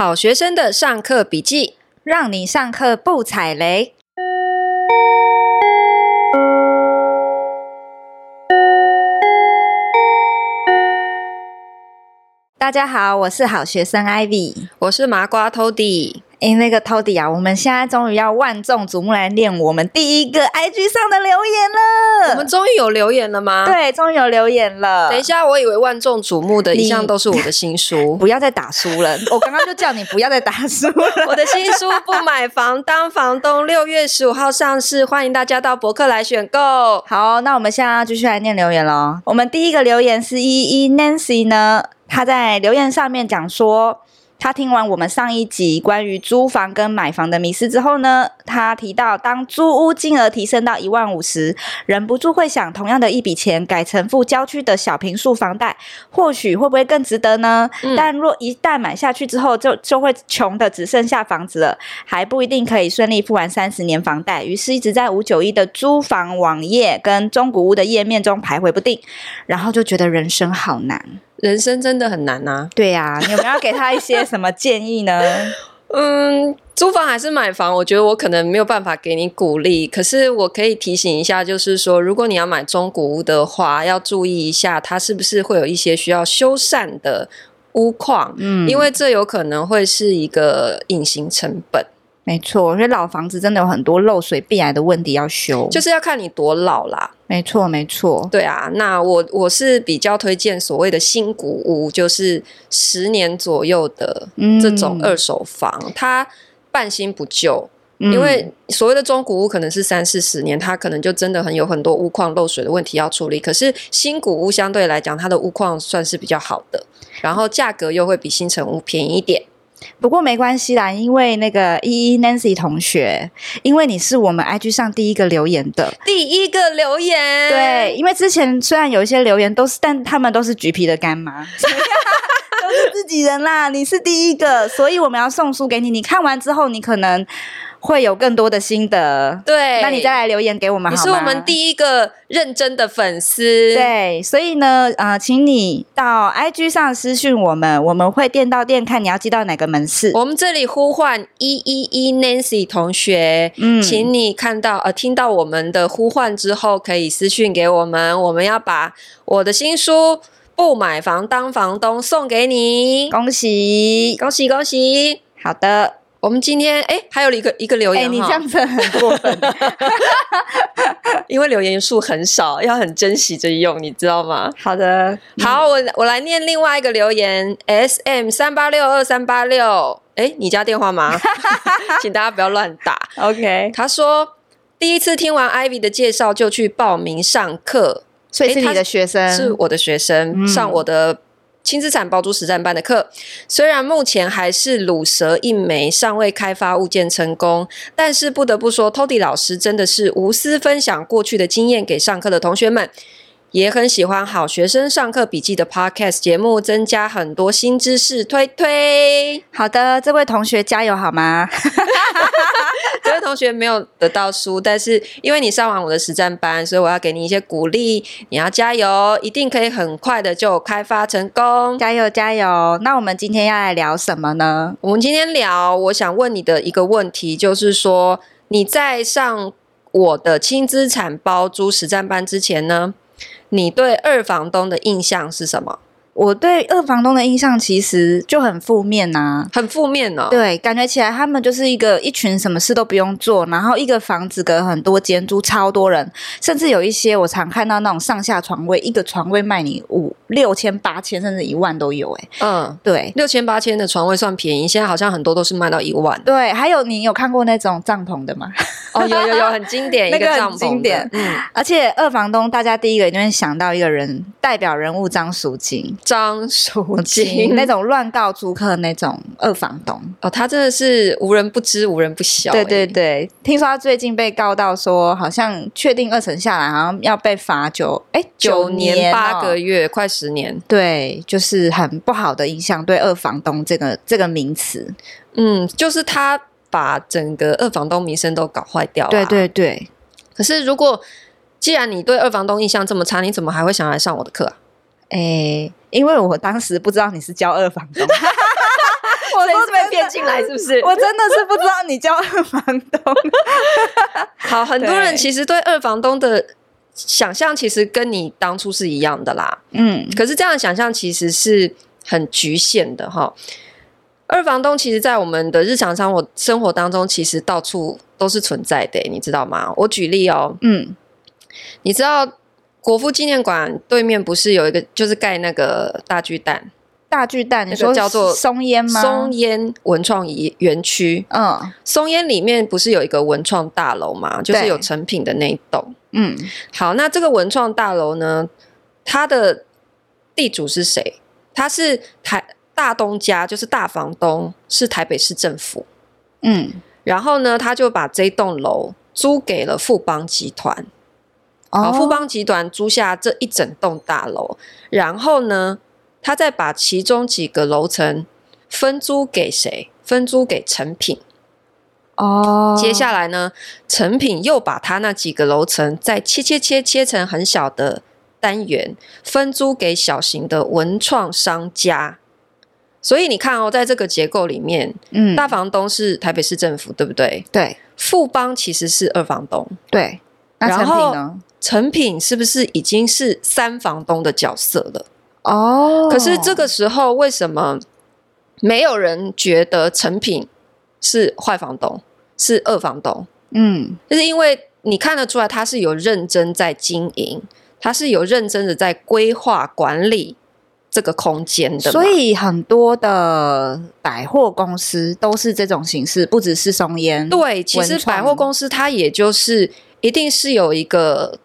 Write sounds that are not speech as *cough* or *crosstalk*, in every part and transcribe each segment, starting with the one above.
好学生的上课笔记，让你上课不踩雷。大家好，我是好学生 Ivy，我是麻瓜 Tody。哎，那个 Tody 啊，我们现在终于要万众瞩目来念我们第一个 IG 上的留言了。我们终于有留言了吗？对，终于有留言了。等一下，我以为万众瞩目的一向都是我的新书，*laughs* 不要再打书了。我刚刚就叫你不要再打书了。*laughs* 我的新书《不买房当房东》六月十五号上市，欢迎大家到博客来选购。好，那我们现在要继续来念留言喽。我们第一个留言是依依 Nancy 呢，她在留言上面讲说。他听完我们上一集关于租房跟买房的迷思之后呢，他提到当租屋金额提升到一万五时，忍不住会想，同样的一笔钱改成付郊区的小平数房贷，或许会不会更值得呢？嗯、但若一旦买下去之后就，就就会穷的只剩下房子了，还不一定可以顺利付完三十年房贷。于是，一直在五九一的租房网页跟中古屋的页面中徘徊不定，然后就觉得人生好难。人生真的很难呐、啊。对呀、啊，你有没有要给他一些什么建议呢？*laughs* 嗯，租房还是买房？我觉得我可能没有办法给你鼓励。可是我可以提醒一下，就是说，如果你要买中古屋的话，要注意一下，它是不是会有一些需要修缮的屋况？嗯，因为这有可能会是一个隐形成本。没错，因为老房子真的有很多漏水、必癌的问题要修，就是要看你多老啦。没错，没错。对啊，那我我是比较推荐所谓的新古屋，就是十年左右的这种二手房，嗯、它半新不旧。嗯、因为所谓的中古屋可能是三四十年，它可能就真的很有很多屋况漏水的问题要处理。可是新古屋相对来讲，它的屋况算是比较好的，然后价格又会比新城屋便宜一点。不过没关系啦，因为那个依依 Nancy 同学，因为你是我们 IG 上第一个留言的，第一个留言，对，因为之前虽然有一些留言都是，但他们都是橘皮的干妈，*laughs* 都是自己人啦，你是第一个，所以我们要送书给你，你看完之后，你可能。会有更多的心得，对，那你再来留言给我们好吗？你是我们第一个认真的粉丝，对，所以呢，呃，请你到 IG 上私讯我们，我们会店到店看你要寄到哪个门市。我们这里呼唤一一一 Nancy 同学，嗯，请你看到呃听到我们的呼唤之后，可以私讯给我们，我们要把我的新书《不买房当房东》送给你，恭喜恭喜恭喜！好的。我们今天哎，还有一个一个留言，你这样子很过分，*laughs* 因为留言数很少，要很珍惜着用，你知道吗？好的，好，我我来念另外一个留言，S M 三八六二三八六，哎，你家电话吗？*laughs* 请大家不要乱打。OK，他说第一次听完 Ivy 的介绍就去报名上课，所以是你的学生，是我的学生，嗯、上我的。轻资产包租实战班的课，虽然目前还是卤蛇一枚，尚未开发物件成功，但是不得不说，Toddy 老师真的是无私分享过去的经验给上课的同学们。也很喜欢好学生上课笔记的 Podcast 节目，增加很多新知识，推推。*laughs* 好的，这位同学加油好吗？*laughs* 这位同学没有得到书，但是因为你上完我的实战班，所以我要给你一些鼓励。你要加油，一定可以很快的就开发成功。加油加油！那我们今天要来聊什么呢？我们今天聊，我想问你的一个问题，就是说你在上我的轻资产包租实战班之前呢，你对二房东的印象是什么？我对二房东的印象其实就很负面呐、啊，很负面哦。对，感觉起来他们就是一个一群什么事都不用做，然后一个房子隔很多间，租超多人，甚至有一些我常看到那种上下床位，一个床位卖你五六千、八千，甚至一万都有。哎，嗯，对，六千、八千的床位算便宜，现在好像很多都是卖到一万。对，还有你有看过那种帐篷的吗？*laughs* 哦，有有有，很经典，*laughs* 一个帐篷经典。嗯，而且二房东，大家第一个一定会想到一个人，代表人物张淑晶。张淑晶 *laughs* 那种乱告租客那种二房东哦，他真的是无人不知无人不晓。对对对，听说他最近被告到说，好像确定二审下来，好像要被罚九哎九年八个月，快十年。对，就是很不好的印象对二房东这个这个名词。嗯，就是他把整个二房东名声都搞坏掉了。对对对。可是如果既然你对二房东印象这么差，你怎么还会想来上我的课啊？哎。因为我当时不知道你是交二房东，*laughs* 我都是被骗进来，是不是？我真的是不知道你叫二房东。*laughs* 好，很多人其实对二房东的想象，其实跟你当初是一样的啦。嗯，可是这样的想象其实是很局限的哈。二房东其实，在我们的日常生活生活当中，其实到处都是存在的，你知道吗？我举例哦，嗯，你知道国父纪念馆对面不是有一个，就是盖那个大巨蛋？大巨蛋，你说叫做松烟吗？松烟文创园区。嗯，松烟里面不是有一个文创大楼嘛？就是有成品的那一栋。嗯，好，那这个文创大楼呢，它的地主是谁？他是台。大东家就是大房东，是台北市政府。嗯，然后呢，他就把这栋楼租给了富邦集团。哦，富邦集团租下这一整栋大楼，然后呢，他再把其中几个楼层分租给谁？分租给成品。哦，接下来呢，成品又把他那几个楼层再切切切切成很小的单元，分租给小型的文创商家。所以你看哦，在这个结构里面，嗯，大房东是台北市政府，对不对？对。富邦其实是二房东，对。那成品呢？诚品是不是已经是三房东的角色了？哦。可是这个时候，为什么没有人觉得成品是坏房东，是二房东？嗯，就是因为你看得出来，他是有认真在经营，他是有认真的在规划管理。这个空间的，所以很多的百货公司都是这种形式，不只是松烟。对，其实百货公司它也就是一定是有一个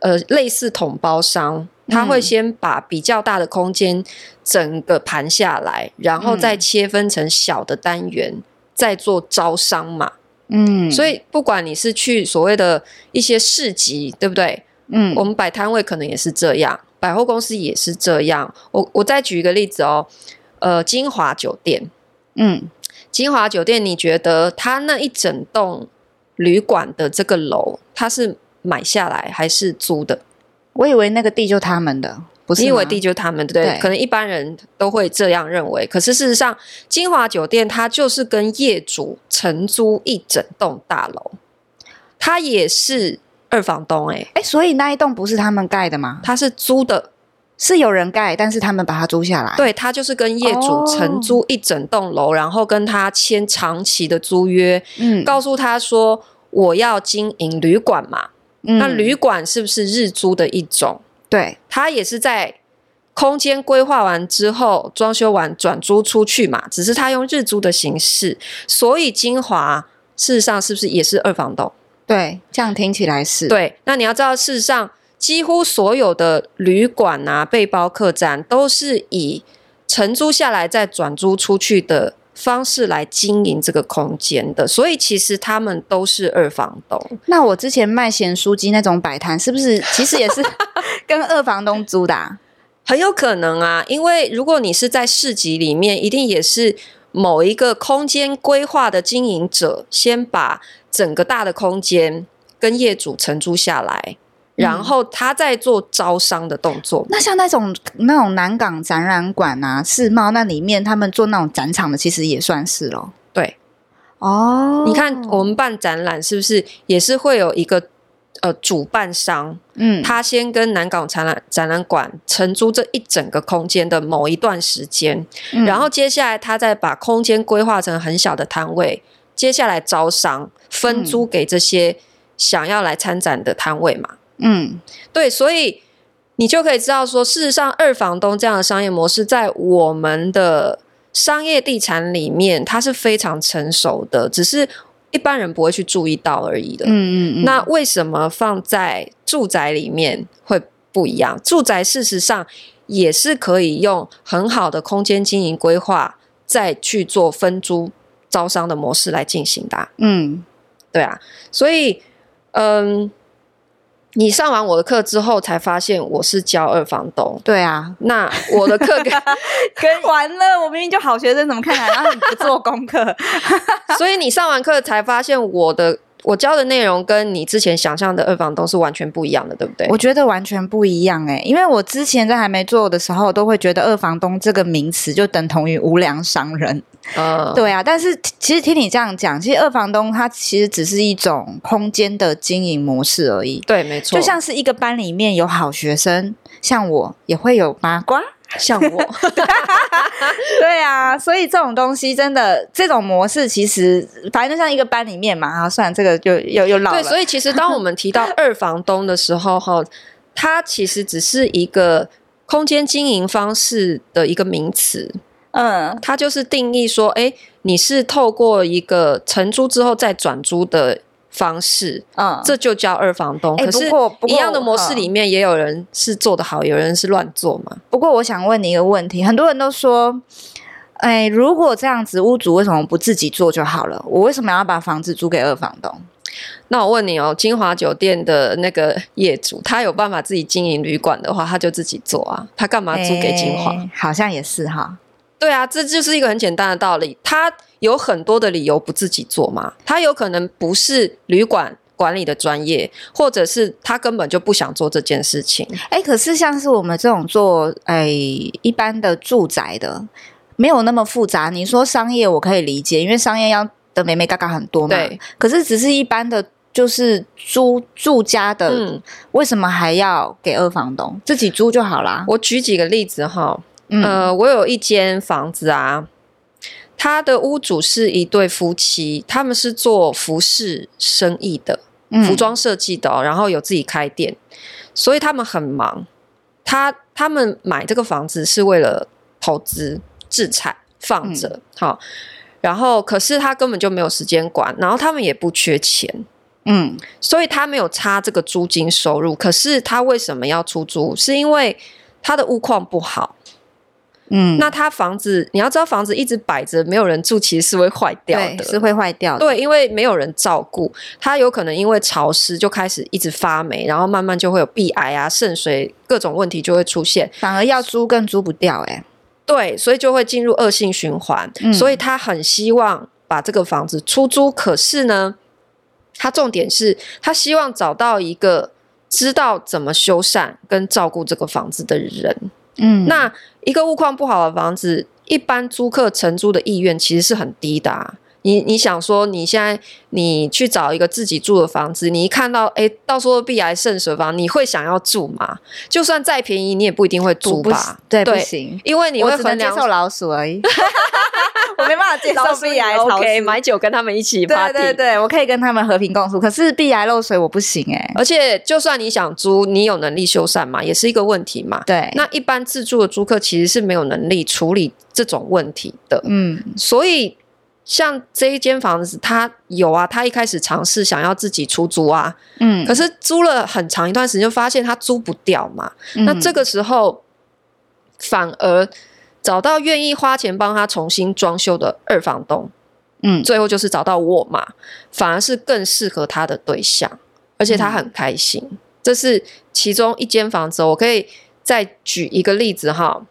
呃类似统包商，他会先把比较大的空间整个盘下来，然后再切分成小的单元，嗯、再做招商嘛。嗯，所以不管你是去所谓的一些市集，对不对？嗯，我们摆摊位可能也是这样。百货公司也是这样，我我再举一个例子哦，呃，金华酒店，嗯，金华酒店，你觉得它那一整栋旅馆的这个楼，它是买下来还是租的？我以为那个地就他们的，不是？你以为地就他们的，对，对，可能一般人都会这样认为。可是事实上，金华酒店它就是跟业主承租一整栋大楼，它也是。二房东、欸，哎哎，所以那一栋不是他们盖的吗？他是租的，是有人盖，但是他们把它租下来。对，他就是跟业主承租一整栋楼，哦、然后跟他签长期的租约，嗯，告诉他说我要经营旅馆嘛，嗯、那旅馆是不是日租的一种？对，它也是在空间规划完之后，装修完转租出去嘛，只是他用日租的形式，所以金华事实上是不是也是二房东？对，这样听起来是。对，那你要知道，事实上，几乎所有的旅馆啊、背包客栈都是以承租下来再转租出去的方式来经营这个空间的，所以其实他们都是二房东。那我之前卖咸酥鸡那种摆摊，是不是其实也是 *laughs* 跟二房东租的啊？很有可能啊，因为如果你是在市集里面，一定也是。某一个空间规划的经营者，先把整个大的空间跟业主承租下来，嗯、然后他在做招商的动作。那像那种那种南港展览馆啊、世贸那里面，他们做那种展场的，其实也算是咯。对，哦，你看我们办展览是不是也是会有一个？呃，主办商，嗯，他先跟南港展览展览馆承租这一整个空间的某一段时间，嗯，然后接下来他再把空间规划成很小的摊位，接下来招商分租给这些想要来参展的摊位嘛，嗯，对，所以你就可以知道说，事实上二房东这样的商业模式在我们的商业地产里面，它是非常成熟的，只是。一般人不会去注意到而已的。嗯嗯嗯。那为什么放在住宅里面会不一样？住宅事实上也是可以用很好的空间经营规划，再去做分租招商的模式来进行的啊。嗯，对啊。所以，嗯。你上完我的课之后，才发现我是教二房东。对啊，那我的课跟 *laughs* 跟完了，我明明就好学生，怎么看起来然后你不做功课？*laughs* 所以你上完课才发现我的我教的内容跟你之前想象的二房东是完全不一样的，对不对？我觉得完全不一样哎、欸，因为我之前在还没做的时候，都会觉得二房东这个名词就等同于无良商人。*laughs* 嗯，对啊。但是其实听你这样讲，其实二房东它其实只是一种空间的经营模式而已。对，没错。就像是一个班里面有好学生，像我也会有麻瓜。像我，*laughs* 对啊，所以这种东西真的，这种模式其实反正就像一个班里面嘛，啊，算了，这个就又又老了。对，所以其实当我们提到二房东的时候，哈，*laughs* 它其实只是一个空间经营方式的一个名词，嗯，它就是定义说，哎，你是透过一个承租之后再转租的。方式，嗯，这就叫二房东。欸、可是，一样的模式里面，也有人是做得好，有人是乱做嘛。不过，我想问你一个问题：很多人都说，哎、欸，如果这样子，屋主为什么不自己做就好了？我为什么要把房子租给二房东？那我问你哦，金华酒店的那个业主，他有办法自己经营旅馆的话，他就自己做啊，他干嘛租给金华？欸、好像也是哈。对啊，这就是一个很简单的道理。他有很多的理由不自己做嘛。他有可能不是旅馆管理的专业，或者是他根本就不想做这件事情。哎，可是像是我们这种做哎一般的住宅的，没有那么复杂。你说商业我可以理解，因为商业要的眉眉嘎嘎很多嘛。对。可是只是一般的，就是租住家的，嗯，为什么还要给二房东？自己租就好啦。我举几个例子哈。嗯、呃，我有一间房子啊，他的屋主是一对夫妻，他们是做服饰生意的，服装设计的，哦，然后有自己开店，所以他们很忙。他他们买这个房子是为了投资置产放着，好，嗯，然后可是他根本就没有时间管，然后他们也不缺钱，嗯，所以他没有差这个租金收入。可是他为什么要出租？是因为他的屋况不好。嗯，那他房子，你要知道，房子一直摆着，没有人住，其实是会坏掉的，是会坏掉的。对，因为没有人照顾，它有可能因为潮湿就开始一直发霉，然后慢慢就会有壁癌啊、渗水各种问题就会出现，反而要租更租不掉哎、欸。对，所以就会进入恶性循环。嗯，所以他很希望把这个房子出租，可是呢，他重点是他希望找到一个知道怎么修缮跟照顾这个房子的人。嗯，那一个物况不好的房子，一般租客承租的意愿其实是很低的啊。你你想说，你现在你去找一个自己住的房子，你一看到哎，到时候避癌圣水房，你会想要住吗？就算再便宜，你也不一定会住吧？对，对，不行，因为你会很接受老鼠而已。*laughs* 我没办法接受壁癌潮湿，买酒跟他们一起。对对对，我可以跟他们和平共处。可是壁癌漏水我不行哎、欸。而且就算你想租，你有能力修缮嘛，也是一个问题嘛。对。那一般自住的租客其实是没有能力处理这种问题的。嗯。所以像这一间房子，他有啊，他一开始尝试想要自己出租啊。嗯。可是租了很长一段时间，就发现他租不掉嘛。嗯。那这个时候反而。找到愿意花钱帮他重新装修的二房东，嗯，最后就是找到我嘛，反而是更适合他的对象，而且他很开心。嗯、这是其中一间房子，我可以再举一个例子哈。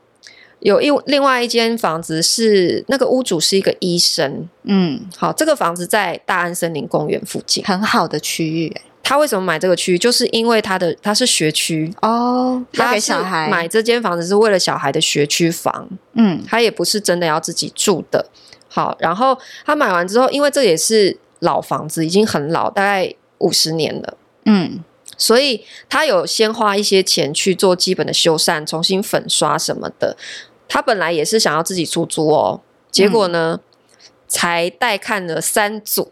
有一另外一间房子是那个屋主是一个医生，嗯，好，这个房子在大安森林公园附近，很好的区域。他为什么买这个区域？就是因为他的他是学区哦，他给小孩买这间房子是为了小孩的学区房，嗯，他也不是真的要自己住的。好，然后他买完之后，因为这也是老房子，已经很老，大概五十年了，嗯，所以他有先花一些钱去做基本的修缮，重新粉刷什么的。他本来也是想要自己出租哦，结果呢，嗯、才带看了三组。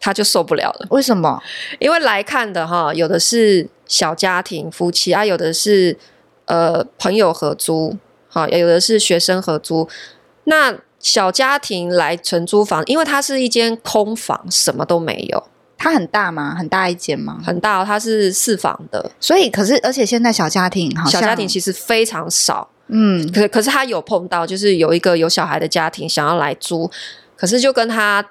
他就受不了了，为什么？因为来看的哈，有的是小家庭夫妻啊，有的是呃朋友合租，好，有的是学生合租。那小家庭来承租房，因为它是一间空房，什么都没有。它很大吗？很大一间吗？很大哦，它是四房的。所以，可是而且现在小家庭好像，小家庭其实非常少。嗯，可可是他有碰到，就是有一个有小孩的家庭想要来租，可是就跟他。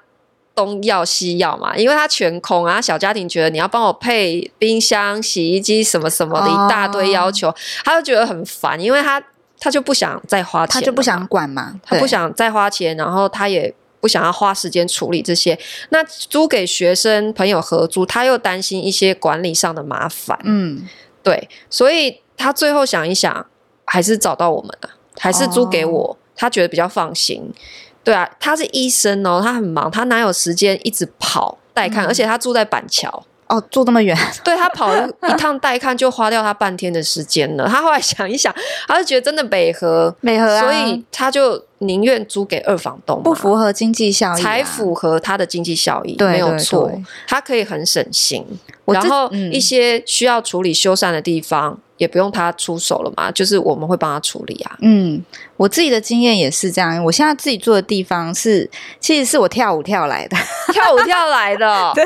东要西要嘛，因为他全空啊，小家庭觉得你要帮我配冰箱、洗衣机什么什么的一大堆要求，哦、他就觉得很烦，因为他他就不想再花钱，他就不想管嘛，他不想再花钱，然后他也不想要花时间处理这些。那租给学生朋友合租，他又担心一些管理上的麻烦。嗯，对，所以他最后想一想，还是找到我们了，还是租给我，哦、他觉得比较放心。对啊，他是医生哦，他很忙，他哪有时间一直跑带看？嗯、而且他住在板桥哦，住那么远，对，他跑一 *laughs* 一趟带看就花掉他半天的时间了。他后来想一想，他就觉得真的美和美和、啊，所以他就宁愿租给二房东，不符合经济效益、啊，才符合他的经济效益，对没有错，他可以很省心。然后一些需要处理修缮的地方。嗯也不用他出手了嘛，就是我们会帮他处理啊。嗯，我自己的经验也是这样。我现在自己住的地方是，其实是我跳舞跳来的，*laughs* *laughs* 跳舞跳来的。对，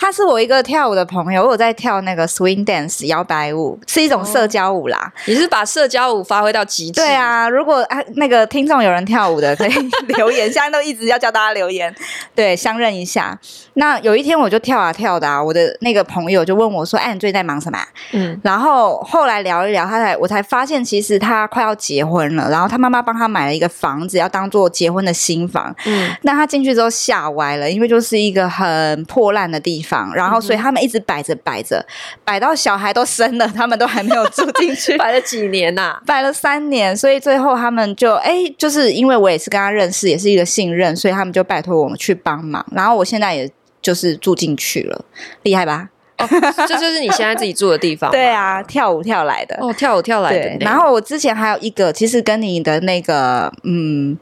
他是我一个跳舞的朋友，我有在跳那个 swing dance 摇摆舞，是一种社交舞啦。你是把社交舞发挥到极致。对啊，如果啊那个听众有人跳舞的，可以留言。现在都一直要叫大家留言，*laughs* 对，相认一下。那有一天我就跳啊跳的啊，我的那个朋友就问我说：“哎，你最近在忙什么？”嗯，然后后。后来聊一聊，他才我才发现，其实他快要结婚了。然后他妈妈帮他买了一个房子，要当做结婚的新房。嗯，那他进去之后吓歪了，因为就是一个很破烂的地方。然后所以他们一直摆着摆着，摆到小孩都生了，他们都还没有住进去。*laughs* 摆了几年呐、啊？摆了三年。所以最后他们就哎，就是因为我也是跟他认识，也是一个信任，所以他们就拜托我们去帮忙。然后我现在也就是住进去了，厉害吧？哦，这就是你现在自己住的地方。*laughs* 对啊，跳舞跳来的。哦，跳舞跳来的。然后我之前还有一个，其实跟你的那个嗯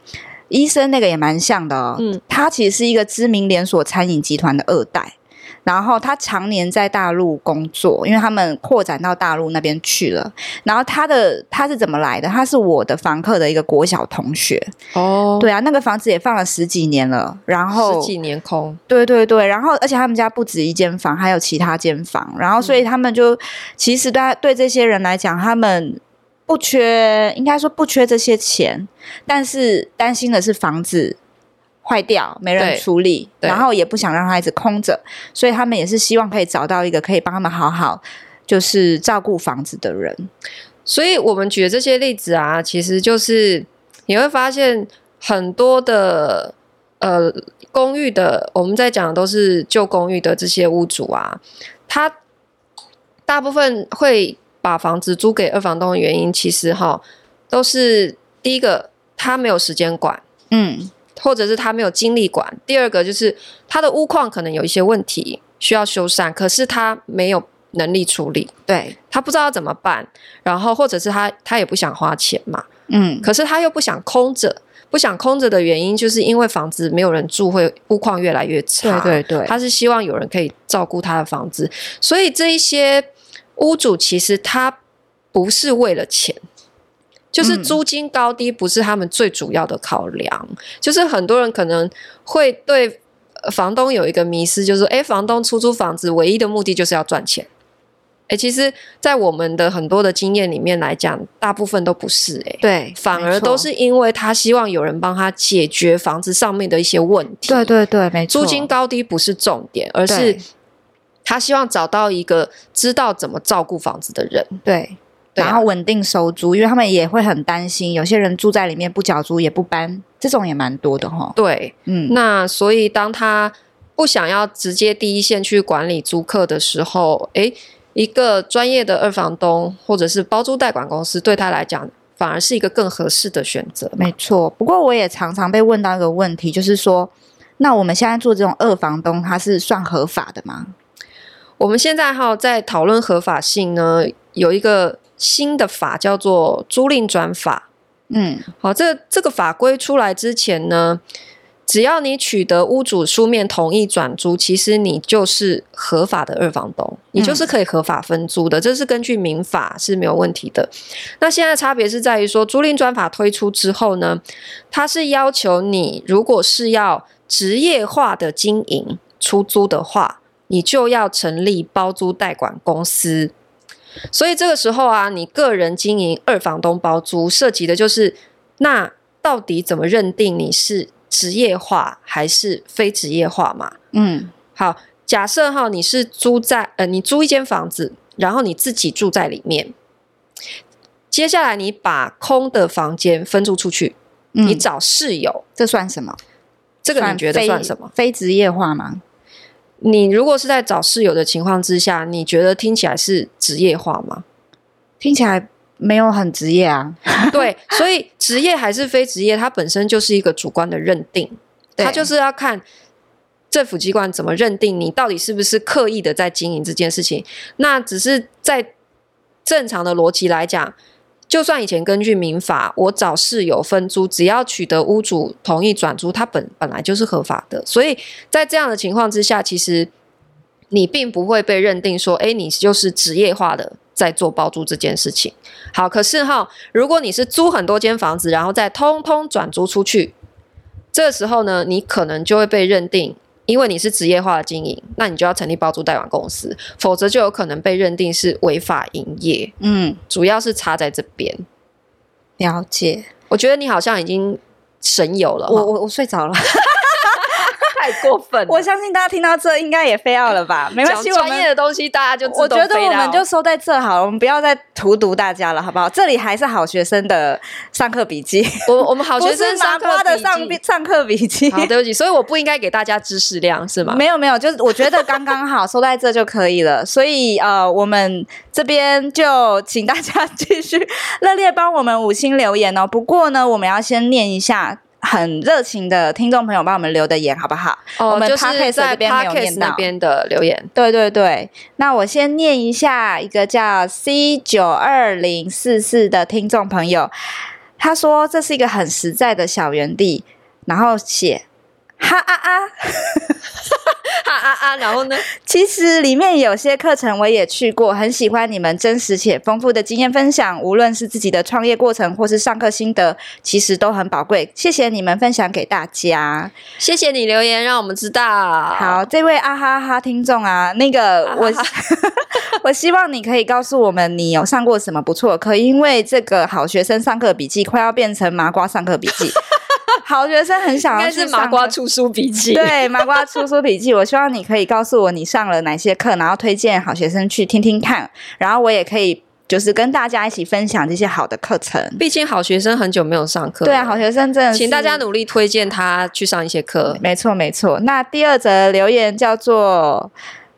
医生那个也蛮像的哦。嗯，他其实是一个知名连锁餐饮集团的二代。然后他常年在大陆工作，因为他们扩展到大陆那边去了。然后他的他是怎么来的？他是我的房客的一个国小同学。哦，对啊，那个房子也放了十几年了，然后十几年空。对对对，然后而且他们家不止一间房，还有其他间房。然后所以他们就、嗯、其实对对这些人来讲，他们不缺，应该说不缺这些钱，但是担心的是房子。坏掉没人处理，然后也不想让他一直空着，所以他们也是希望可以找到一个可以帮他们好好就是照顾房子的人。所以我们举的这些例子啊，其实就是你会发现很多的呃公寓的，我们在讲的都是旧公寓的这些屋主啊，他大部分会把房子租给二房东的原因，其实哈都是第一个他没有时间管，嗯。或者是他没有精力管，第二个就是他的屋况可能有一些问题需要修缮，可是他没有能力处理，对，他不知道要怎么办，然后或者是他他也不想花钱嘛，嗯，可是他又不想空着，不想空着的原因就是因为房子没有人住，会屋况越来越差，对对对，他是希望有人可以照顾他的房子，所以这一些屋主其实他不是为了钱。就是租金高低不是他们最主要的考量，嗯、就是很多人可能会对房东有一个迷思，就是说，哎，房东出租房子唯一的目的就是要赚钱。哎，其实，在我们的很多的经验里面来讲，大部分都不是。哎，对，反而都是因为他希望有人帮他解决房子上面的一些问题。对对对，没错。租金高低不是重点，而是他希望找到一个知道怎么照顾房子的人。对。然后稳定收租，因为他们也会很担心，有些人住在里面不缴租也不搬，这种也蛮多的哈。对，嗯，那所以当他不想要直接第一线去管理租客的时候，诶，一个专业的二房东或者是包租代管公司对他来讲，反而是一个更合适的选择。没错，不过我也常常被问到一个问题，就是说，那我们现在做这种二房东，它是算合法的吗？我们现在哈在讨论合法性呢，有一个。新的法叫做租赁转法，嗯，好，这这个法规出来之前呢，只要你取得屋主书面同意转租，其实你就是合法的二房东，你就是可以合法分租的，嗯、这是根据民法是没有问题的。那现在差别是在于说，租赁转法推出之后呢，它是要求你如果是要职业化的经营出租的话，你就要成立包租代管公司。所以这个时候啊，你个人经营二房东包租，涉及的就是那到底怎么认定你是职业化还是非职业化嘛？嗯，好，假设哈，你是租在呃，你租一间房子，然后你自己住在里面，接下来你把空的房间分租出去，嗯，你找室友，这算什么？这个你觉得算什么？非职业化吗？你如果是在找室友的情况之下，你觉得听起来是职业化吗？听起来没有很职业啊。*laughs* 对，所以职业还是非职业，它本身就是一个主观的认定，它就是要看政府机关怎么认定你到底是不是刻意的在经营这件事情。那只是在正常的逻辑来讲。就算以前根据民法，我找室友分租，只要取得屋主同意转租，它本本来就是合法的。所以在这样的情况之下，其实你并不会被认定说，哎，你就是职业化的在做包租这件事情。好，可是哈，如果你是租很多间房子，然后再通通转租出去，这时候呢，你可能就会被认定。因为你是职业化的经营，那你就要成立包租代管公司，否则就有可能被认定是违法营业。嗯，主要是差在这边。了解，我觉得你好像已经神游了。我我我睡着了。太过分了！*laughs* 我相信大家听到这应该也非要了吧？*laughs* 没关系，专业的东西大家就我觉得我们就收在这好了，我们不要再荼毒大家了，好不好？这里还是好学生的上课笔记，我我们好学生 *laughs* 上课的上上课笔记。好，对不起，所以我不应该给大家知识量是吗？没有没有，就是我觉得刚刚好收在这就可以了。所以呃，我们这边就请大家继续热烈帮我们五星留言哦。不过呢，我们要先念一下。很热情的听众朋友帮我们留的言，好不好？哦，我们就是在 Podcast 那边的留言。对对对，那我先念一下一个叫 C 九二零四四的听众朋友，他说这是一个很实在的小园地，然后写哈啊啊。*laughs* 哈啊啊！然后呢？其实里面有些课程我也去过，很喜欢你们真实且丰富的经验分享。无论是自己的创业过程，或是上课心得，其实都很宝贵。谢谢你们分享给大家。谢谢你留言，让我们知道。好，这位啊哈哈听众啊，那个我 *laughs* 我希望你可以告诉我们你有上过什么不错的课，因为这个好学生上课笔记快要变成麻瓜上课笔记。好学生很想要去上麻瓜出书笔记，对，麻瓜出书笔记。我希望你可以告诉我你上了哪些课，然后推荐好学生去听听看，然后我也可以就是跟大家一起分享这些好的课程。毕竟好学生很久没有上课，对啊，好学生真的，请大家努力推荐他去上一些课。没错，没错。那第二则留言叫做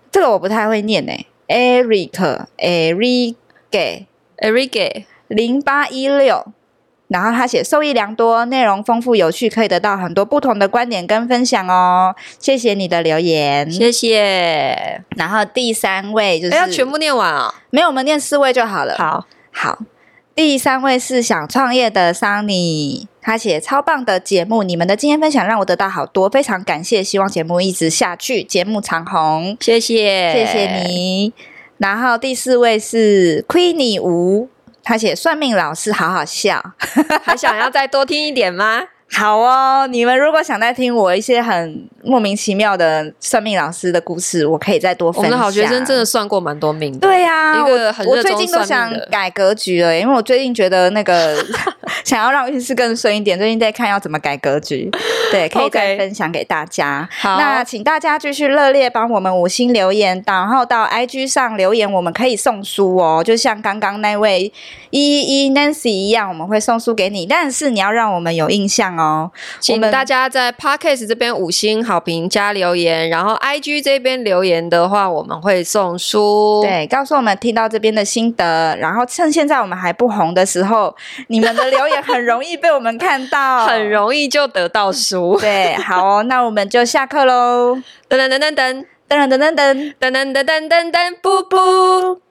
这个我不太会念诶，Eric，Eric，Eric 零八一六。然后他写受益良多，内容丰富有趣，可以得到很多不同的观点跟分享哦。谢谢你的留言，谢谢。然后第三位就是要全部念完啊、哦？没有，我们念四位就好了。好，好。第三位是想创业的 Sunny，他写超棒的节目，你们的经验分享让我得到好多，非常感谢，希望节目一直下去，节目长红。谢谢，谢谢你。然后第四位是 Queenie 吴。他写算命老师好好笑，*laughs* 还想要再多听一点吗？好哦，你们如果想再听我一些很莫名其妙的算命老师的故事，我可以再多分享。我们的好学生真的算过蛮多命的。对呀。我最近都想改格局了，因为我最近觉得那个 *laughs* 想要让运势更顺一点，最近在看要怎么改格局。对，*laughs* 可以再分享给大家。好，那请大家继续热烈帮我们五星留言，然后到 IG 上留言，我们可以送书哦。就像刚刚那位一一一 Nancy 一样，我们会送书给你，但是你要让我们有印象哦。哦，请大家在 Podcast 这边五星好评加留言，然后 IG 这边留言的话，我们会送书。对，告诉我们听到这边的心得，然后趁现在我们还不红的时候，你们的留言很容易被我们看到，*laughs* 很容易就得到书。*laughs* 对，好哦，那我们就下课喽！噔噔噔噔噔噔噔噔噔噔噔噔噔噔噔。